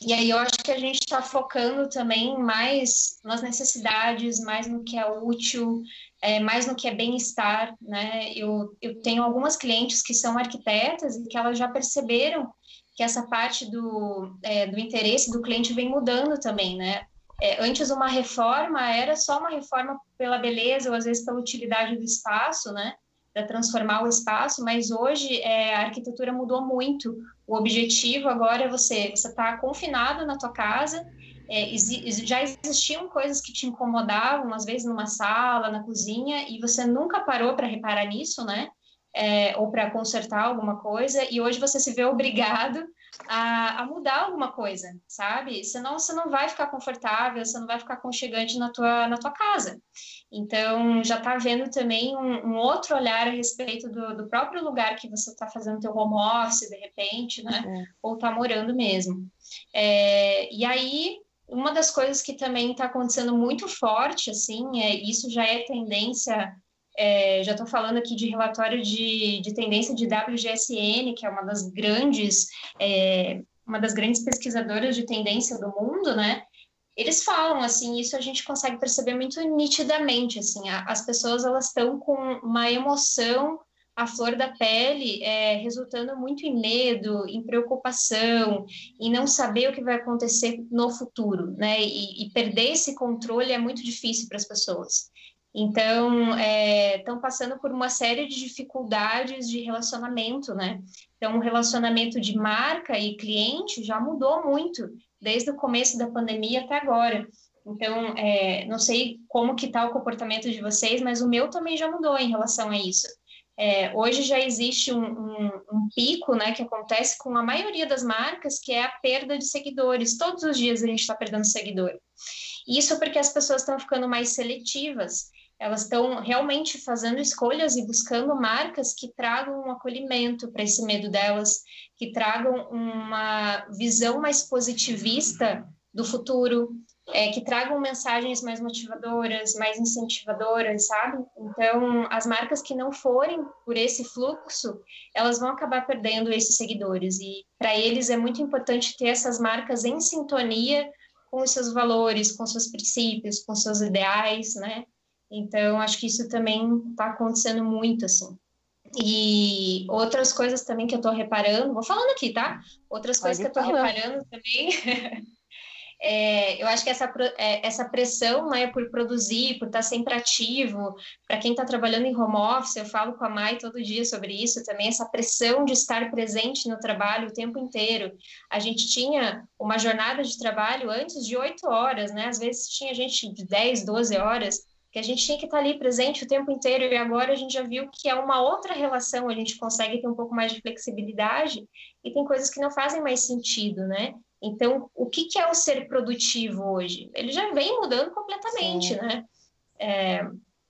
S3: e aí eu acho que a gente está focando também mais nas necessidades, mais no que é útil, é, mais no que é bem-estar, né? Eu, eu tenho algumas clientes que são arquitetas e que elas já perceberam que essa parte do, é, do interesse do cliente vem mudando também, né? É, antes uma reforma era só uma reforma pela beleza ou às vezes pela utilidade do espaço, né? Para transformar o espaço, mas hoje é, a arquitetura mudou muito. O objetivo agora é você você está confinado na tua casa. É, já existiam coisas que te incomodavam, às vezes numa sala, na cozinha, e você nunca parou para reparar nisso, né? É, ou para consertar alguma coisa, e hoje você se vê obrigado a, a, mudar alguma coisa, sabe? Senão você não vai ficar confortável, você não vai ficar conchegante na tua, na tua casa. Então, já está vendo também um, um, outro olhar a respeito do, do próprio lugar que você está fazendo teu home office, de repente, né? É. Ou está morando mesmo. É, e aí, uma das coisas que também está acontecendo muito forte, assim, é isso já é tendência. É, já estou falando aqui de relatório de, de tendência de WGSN, que é uma das grandes é, uma das grandes pesquisadoras de tendência do mundo, né? Eles falam assim, isso a gente consegue perceber muito nitidamente, assim, a, as pessoas elas estão com uma emoção à flor da pele, é, resultando muito em medo, em preocupação, em não saber o que vai acontecer no futuro, né? E, e perder esse controle é muito difícil para as pessoas. Então, estão é, passando por uma série de dificuldades de relacionamento, né? Então, o relacionamento de marca e cliente já mudou muito, desde o começo da pandemia até agora. Então, é, não sei como que está o comportamento de vocês, mas o meu também já mudou em relação a isso. É, hoje já existe um, um, um, pico, né, que acontece com a maioria das marcas, que é a perda de seguidores. Todos os dias a gente está perdendo seguidor. Isso porque as pessoas estão ficando mais seletivas elas estão realmente fazendo escolhas e buscando marcas que tragam um acolhimento para esse medo delas, que tragam uma visão mais positivista do futuro, é, que tragam mensagens mais motivadoras, mais incentivadoras, sabe? Então, as marcas que não forem por esse fluxo, elas vão acabar perdendo esses seguidores. E para eles é muito importante ter essas marcas em sintonia com os seus valores, com seus princípios, com seus ideais, né? Então, acho que isso também está acontecendo muito, assim. E outras coisas também que eu estou reparando, vou falando aqui, tá? Outras Pode coisas que eu estou reparando também. é, eu acho que essa, é, essa pressão né, por produzir, por estar tá sempre ativo, para quem está trabalhando em home office, eu falo com a Mai todo dia sobre isso também, essa pressão de estar presente no trabalho o tempo inteiro. A gente tinha uma jornada de trabalho antes de oito horas, né? Às vezes tinha gente de 10, 12 horas que a gente tinha que estar ali presente o tempo inteiro e agora a gente já viu que é uma outra relação, a gente consegue ter um pouco mais de flexibilidade e tem coisas que não fazem mais sentido, né? Então, o que, que é o ser produtivo hoje? Ele já vem mudando completamente, Sim. né? É,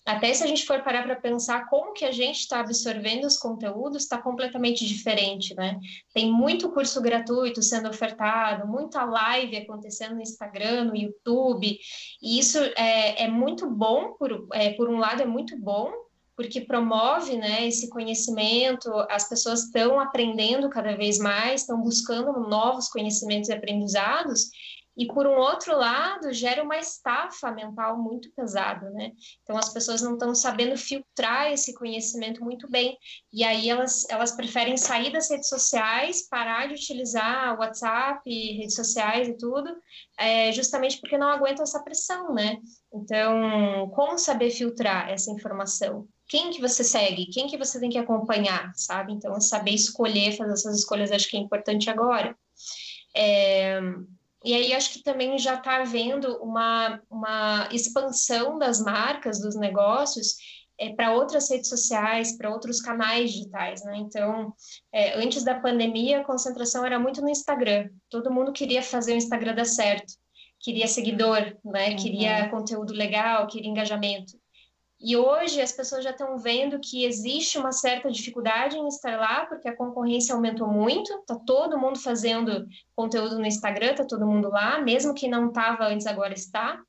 S3: até se a gente for parar para pensar como que a gente está absorvendo os conteúdos, está completamente diferente, né? Tem muito curso gratuito sendo ofertado, muita live acontecendo no Instagram, no YouTube, e isso é, é muito bom, por, é, por um lado é muito bom, porque promove né, esse conhecimento, as pessoas estão aprendendo cada vez mais, estão buscando novos conhecimentos e aprendizados, e por um outro lado gera uma estafa mental muito pesada, né? Então as pessoas não estão sabendo filtrar esse conhecimento muito bem e aí elas elas preferem sair das redes sociais, parar de utilizar WhatsApp, redes sociais e tudo, é, justamente porque não aguentam essa pressão, né? Então como saber filtrar essa informação? Quem que você segue? Quem que você tem que acompanhar, sabe? Então saber escolher, fazer essas escolhas acho que é importante agora. É, e aí acho que também já está havendo uma, uma expansão das marcas, dos negócios, é, para outras redes sociais, para outros canais digitais, né? Então, é, antes da pandemia, a concentração era muito no Instagram. Todo mundo queria fazer o Instagram dar certo, queria seguidor, né? Uhum. Queria conteúdo legal, queria engajamento. E hoje as pessoas já estão vendo que existe uma certa dificuldade em estar lá, porque a concorrência aumentou muito, está todo mundo fazendo conteúdo no Instagram, está todo mundo lá, mesmo quem não estava antes agora está.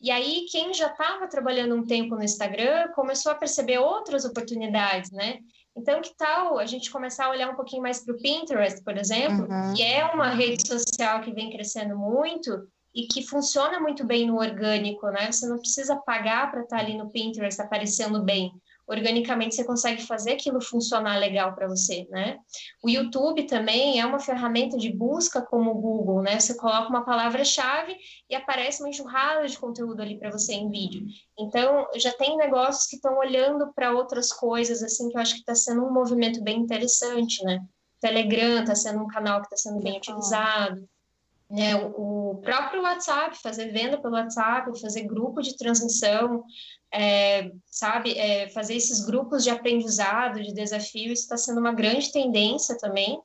S3: E aí quem já estava trabalhando um tempo no Instagram começou a perceber outras oportunidades, né? Então, que tal a gente começar a olhar um pouquinho mais para o Pinterest, por exemplo, uhum. que é uma rede social que vem crescendo muito, e que funciona muito bem no orgânico, né? Você não precisa pagar para estar tá ali no Pinterest aparecendo bem. Organicamente você consegue fazer aquilo funcionar legal para você, né? O YouTube também é uma ferramenta de busca como o Google, né? Você coloca uma palavra-chave e aparece uma enxurrada de conteúdo ali para você em vídeo. Então, já tem negócios que estão olhando para outras coisas, assim, que eu acho que está sendo um movimento bem interessante, né? Telegram está sendo um canal que está sendo bem utilizado né, o próprio WhatsApp, fazer venda pelo WhatsApp, fazer grupo de transmissão, é, sabe, é, fazer esses grupos de aprendizado, de desafio, está sendo uma grande tendência também.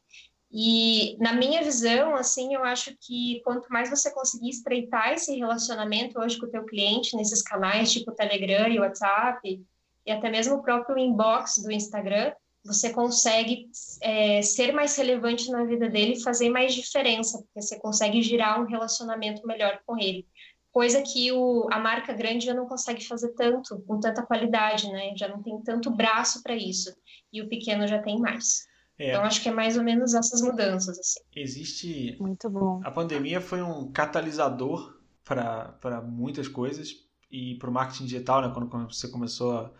S3: E na minha visão, assim, eu acho que quanto mais você conseguir estreitar esse relacionamento hoje com o teu cliente nesses canais, tipo Telegram e WhatsApp, e até mesmo o próprio inbox do Instagram, você consegue é, ser mais relevante na vida dele e fazer mais diferença, porque você consegue girar um relacionamento melhor com ele. Coisa que o, a marca grande já não consegue fazer tanto, com tanta qualidade, né? Já não tem tanto braço para isso. E o pequeno já tem mais. É. Então, acho que é mais ou menos essas mudanças. Assim.
S4: Existe.
S2: Muito bom.
S4: A pandemia foi um catalisador para muitas coisas e para o marketing digital, né? Quando você começou a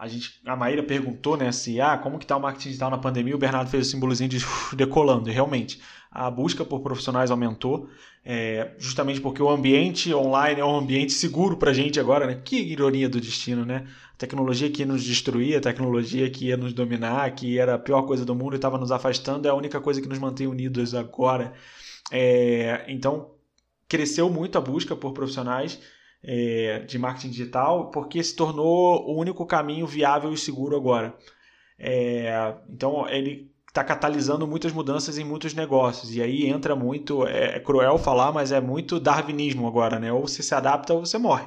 S4: a gente, a Maíra perguntou, né, se ah, como que tá o marketing digital na pandemia, o Bernardo fez o símbolozinho de decolando, e realmente a busca por profissionais aumentou, é, justamente porque o ambiente online é um ambiente seguro para a gente agora, né? Que ironia do destino, né? A tecnologia que ia nos destruir, a tecnologia que ia nos dominar, que era a pior coisa do mundo e estava nos afastando, é a única coisa que nos mantém unidos agora. É, então, cresceu muito a busca por profissionais é, de marketing digital, porque se tornou o único caminho viável e seguro agora. É, então, ele está catalisando muitas mudanças em muitos negócios. E aí entra muito, é, é, cruel falar, mas é muito darwinismo agora, né? Ou você se adapta ou você morre.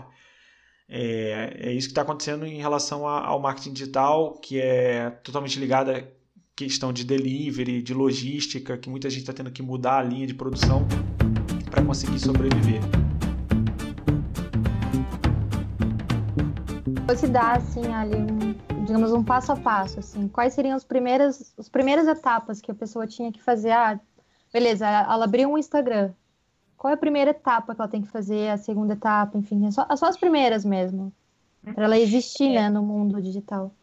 S4: É, é isso que está acontecendo em relação a, ao marketing digital, que é totalmente ligado à questão de delivery, de logística, que muita gente está tendo que mudar a linha de produção para conseguir sobreviver.
S2: Fosse dar assim ali um, digamos um passo a passo assim, quais seriam as primeiras as primeiras etapas que a pessoa tinha que fazer? Ah, beleza, ela abriu um Instagram. Qual é a primeira etapa que ela tem que fazer? A segunda etapa, enfim, é só, é só as primeiras mesmo, para ela existir, né, no mundo digital.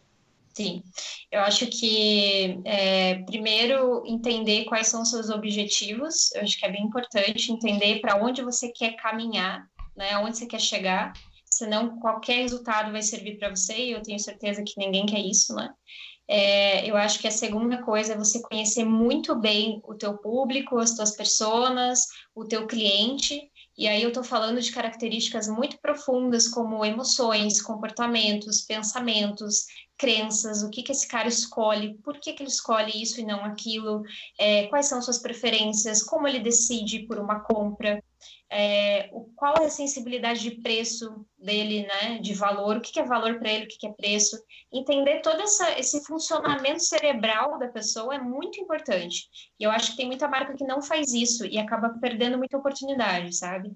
S3: Sim, eu acho que é, primeiro entender quais são os seus objetivos, eu acho que é bem importante entender para onde você quer caminhar, né, aonde você quer chegar, senão qualquer resultado vai servir para você, e eu tenho certeza que ninguém quer isso, né? É, eu acho que a segunda coisa é você conhecer muito bem o teu público, as tuas pessoas, o teu cliente, e aí eu estou falando de características muito profundas como emoções, comportamentos, pensamentos, crenças, o que, que esse cara escolhe, por que, que ele escolhe isso e não aquilo, é, quais são suas preferências, como ele decide por uma compra é, o, qual é a sensibilidade de preço dele, né, de valor, o que, que é valor para ele, o que, que é preço. Entender todo essa, esse funcionamento cerebral da pessoa é muito importante. E eu acho que tem muita marca que não faz isso e acaba perdendo muita oportunidade, sabe?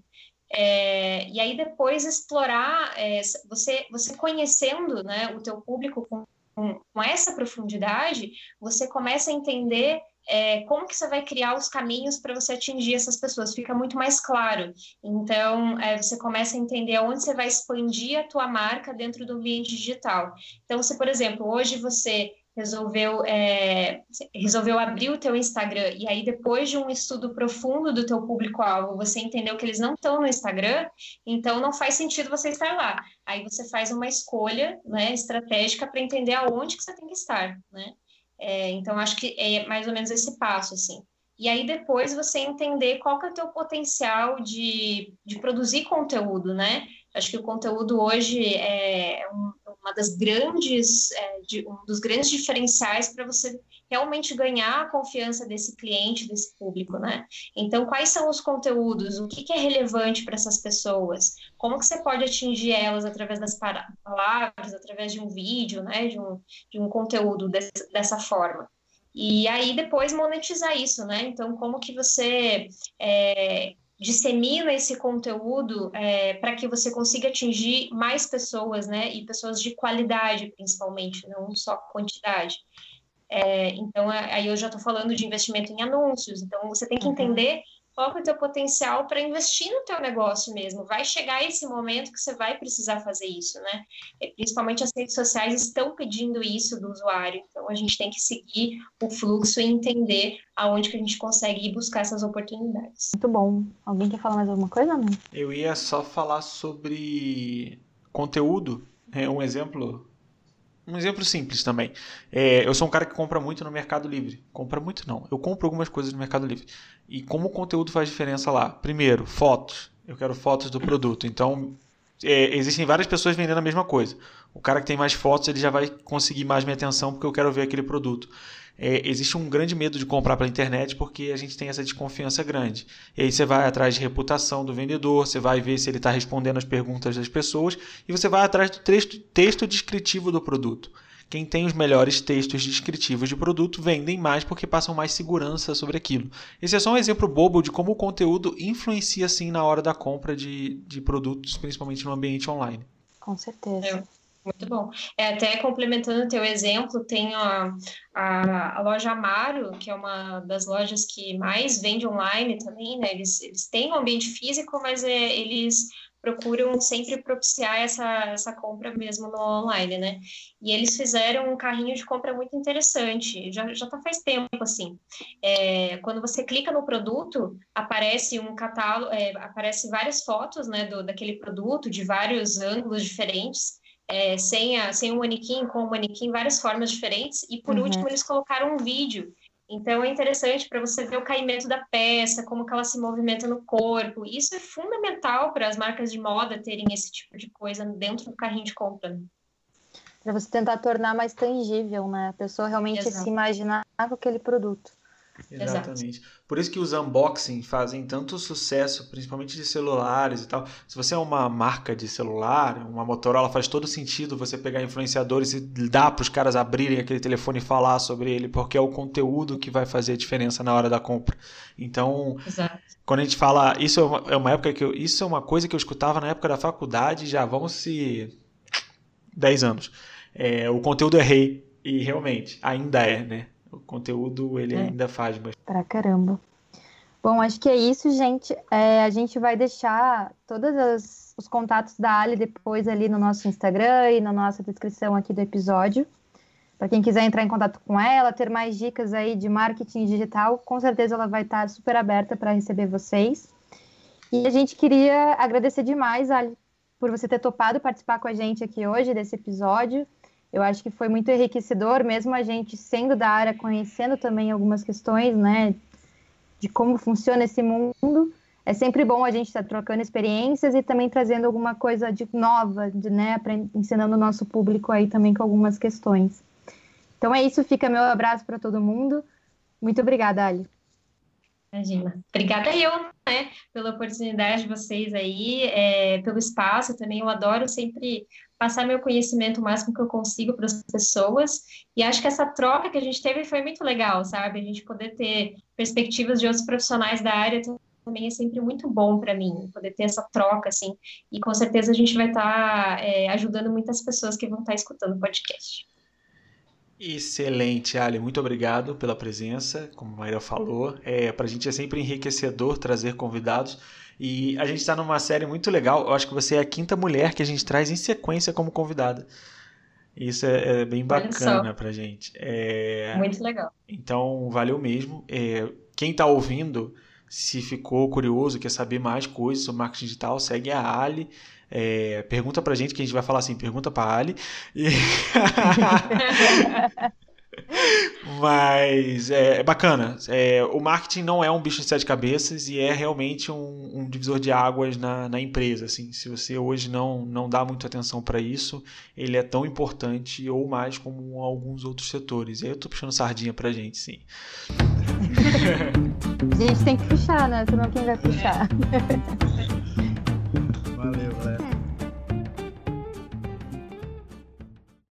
S3: É, e aí depois explorar, é, você, você conhecendo né, o teu público com, com, essa profundidade, você começa a entender é, como que você vai criar os caminhos para você atingir essas pessoas, fica muito mais claro. Então, é, você começa a entender aonde você vai expandir a tua marca dentro do ambiente digital. Então, se, por exemplo, hoje você resolveu, é, resolveu abrir o teu Instagram e aí depois de um estudo profundo do teu público-alvo, você entendeu que eles não estão no Instagram, então não faz sentido você estar lá. Aí você faz uma escolha né, estratégica para entender aonde que você tem que estar, né? É, então, acho que é mais ou menos esse passo, assim. E aí, depois, você entender qual que é o teu potencial de, de produzir conteúdo, né? Acho que o conteúdo hoje é um, uma das grandes, é, de, um dos grandes diferenciais para você realmente ganhar a confiança desse cliente, desse público, né? Então, quais são os conteúdos? O que, que é relevante para essas pessoas? Como que você pode atingir elas através das palavras, através de um vídeo, né? De um, de um conteúdo dessa forma. E aí, depois, monetizar isso, né? Então, como que você... É, dissemina esse conteúdo é, para que você consiga atingir mais pessoas, né? E pessoas de qualidade, principalmente, não só quantidade. É, então, aí eu já estou falando de investimento em anúncios. Então, você tem que uhum. entender qual é o teu potencial para investir no teu negócio mesmo. Vai chegar esse momento que você vai precisar fazer isso, né? E, principalmente as redes sociais estão pedindo isso do usuário. Então, a gente tem que seguir o fluxo e entender aonde que a gente consegue ir buscar essas oportunidades.
S2: Muito bom. Alguém quer falar mais alguma coisa, não?
S4: Eu ia só falar sobre conteúdo. É um exemplo um exemplo simples também. É, eu sou um cara que compra muito no Mercado Livre. Compra muito não. Eu compro algumas coisas no Mercado Livre. E como o conteúdo faz diferença lá? Primeiro, fotos. Eu quero fotos do produto. Então, é, existem várias pessoas vendendo a mesma coisa. O cara que tem mais fotos, ele já vai conseguir mais minha atenção porque eu quero ver aquele produto é, existe um grande medo de comprar pela internet porque a gente tem essa desconfiança grande. E aí você vai atrás de reputação do vendedor, você vai ver se ele está respondendo as perguntas das pessoas e você vai atrás do texto, texto descritivo do produto. Quem tem os melhores textos descritivos de produto vendem mais porque passam mais segurança sobre aquilo. Esse é só um exemplo bobo de como o conteúdo influencia assim na hora da compra de, de produtos, principalmente no ambiente online.
S2: Com certeza.
S3: É. Muito bom. É, até complementando o teu exemplo, tem a, a, a, loja Amaro, que é uma das lojas que mais vende online também, né? Eles, eles têm um ambiente físico, mas é, eles procuram sempre propiciar essa, essa compra mesmo no online, né? E eles fizeram um carrinho de compra muito interessante, já, já tá faz tempo, assim. É, quando você clica no produto, aparece um catálogo, é, aparece várias fotos, né, do, daquele produto, de vários ângulos diferentes, é, sem, a, sem o manequim, com o manequim, várias formas diferentes. E por uhum. último, eles colocaram um vídeo. Então é interessante para você ver o caimento da peça, como ela se movimenta no corpo. Isso é fundamental para as marcas de moda terem esse tipo de coisa dentro do carrinho de compra.
S2: Para você tentar tornar mais tangível, né? A pessoa realmente Exato. se imaginar com aquele produto.
S4: Exatamente. Exato. Por isso que os unboxing fazem tanto sucesso, principalmente de celulares e tal. Se você é uma marca de celular, uma Motorola, faz todo sentido você pegar influenciadores e dar para os caras abrirem aquele telefone e falar sobre ele, porque é o conteúdo que vai fazer a diferença na hora da compra. Então, Exato. quando a gente fala, isso é uma, é uma época que eu, isso é uma coisa que eu escutava na época da faculdade, já vão se 10 anos. É, o conteúdo é rei e realmente ainda é, né? O conteúdo ele é. ainda faz bastante.
S2: Pra caramba. Bom, acho que é isso, gente. É, a gente vai deixar todos os contatos da Ali depois ali no nosso Instagram e na nossa descrição aqui do episódio. Para quem quiser entrar em contato com ela, ter mais dicas aí de marketing digital, com certeza ela vai estar super aberta para receber vocês. E a gente queria agradecer demais, Ali, por você ter topado participar com a gente aqui hoje desse episódio. Eu acho que foi muito enriquecedor, mesmo a gente sendo da área, conhecendo também algumas questões, né, de como funciona esse mundo. É sempre bom a gente estar tá trocando experiências e também trazendo alguma coisa de nova, de, né, ensinando o nosso público aí também com algumas questões. Então é isso, fica meu abraço para todo mundo. Muito obrigada, Ali.
S3: Imagina. Obrigada eu, né, pela oportunidade de vocês aí, é, pelo espaço também. Eu adoro sempre passar meu conhecimento o máximo que eu consigo para as pessoas. E acho que essa troca que a gente teve foi muito legal, sabe? A gente poder ter perspectivas de outros profissionais da área também é sempre muito bom para mim, poder ter essa troca, assim. E com certeza a gente vai estar tá, é, ajudando muitas pessoas que vão estar tá escutando o podcast.
S4: Excelente, Ali. Muito obrigado pela presença. Como a Maíra falou, é, para a gente é sempre enriquecedor trazer convidados. E a gente está numa série muito legal. Eu acho que você é a quinta mulher que a gente traz em sequência como convidada. Isso é, é bem bacana pra gente. É...
S3: Muito legal.
S4: Então, valeu mesmo. É... Quem está ouvindo, se ficou curioso, quer saber mais coisas sobre marketing digital, segue a Ali. É, pergunta pra gente, que a gente vai falar assim, pergunta pra Ali. E... Mas é, é bacana. É, o marketing não é um bicho de sete cabeças e é realmente um, um divisor de águas na, na, empresa. Assim. Se você hoje não, não dá muita atenção para isso, ele é tão importante ou mais como alguns outros setores. E aí eu tô puxando sardinha pra gente, sim.
S2: a gente tem que puxar, né? Senão quem vai puxar?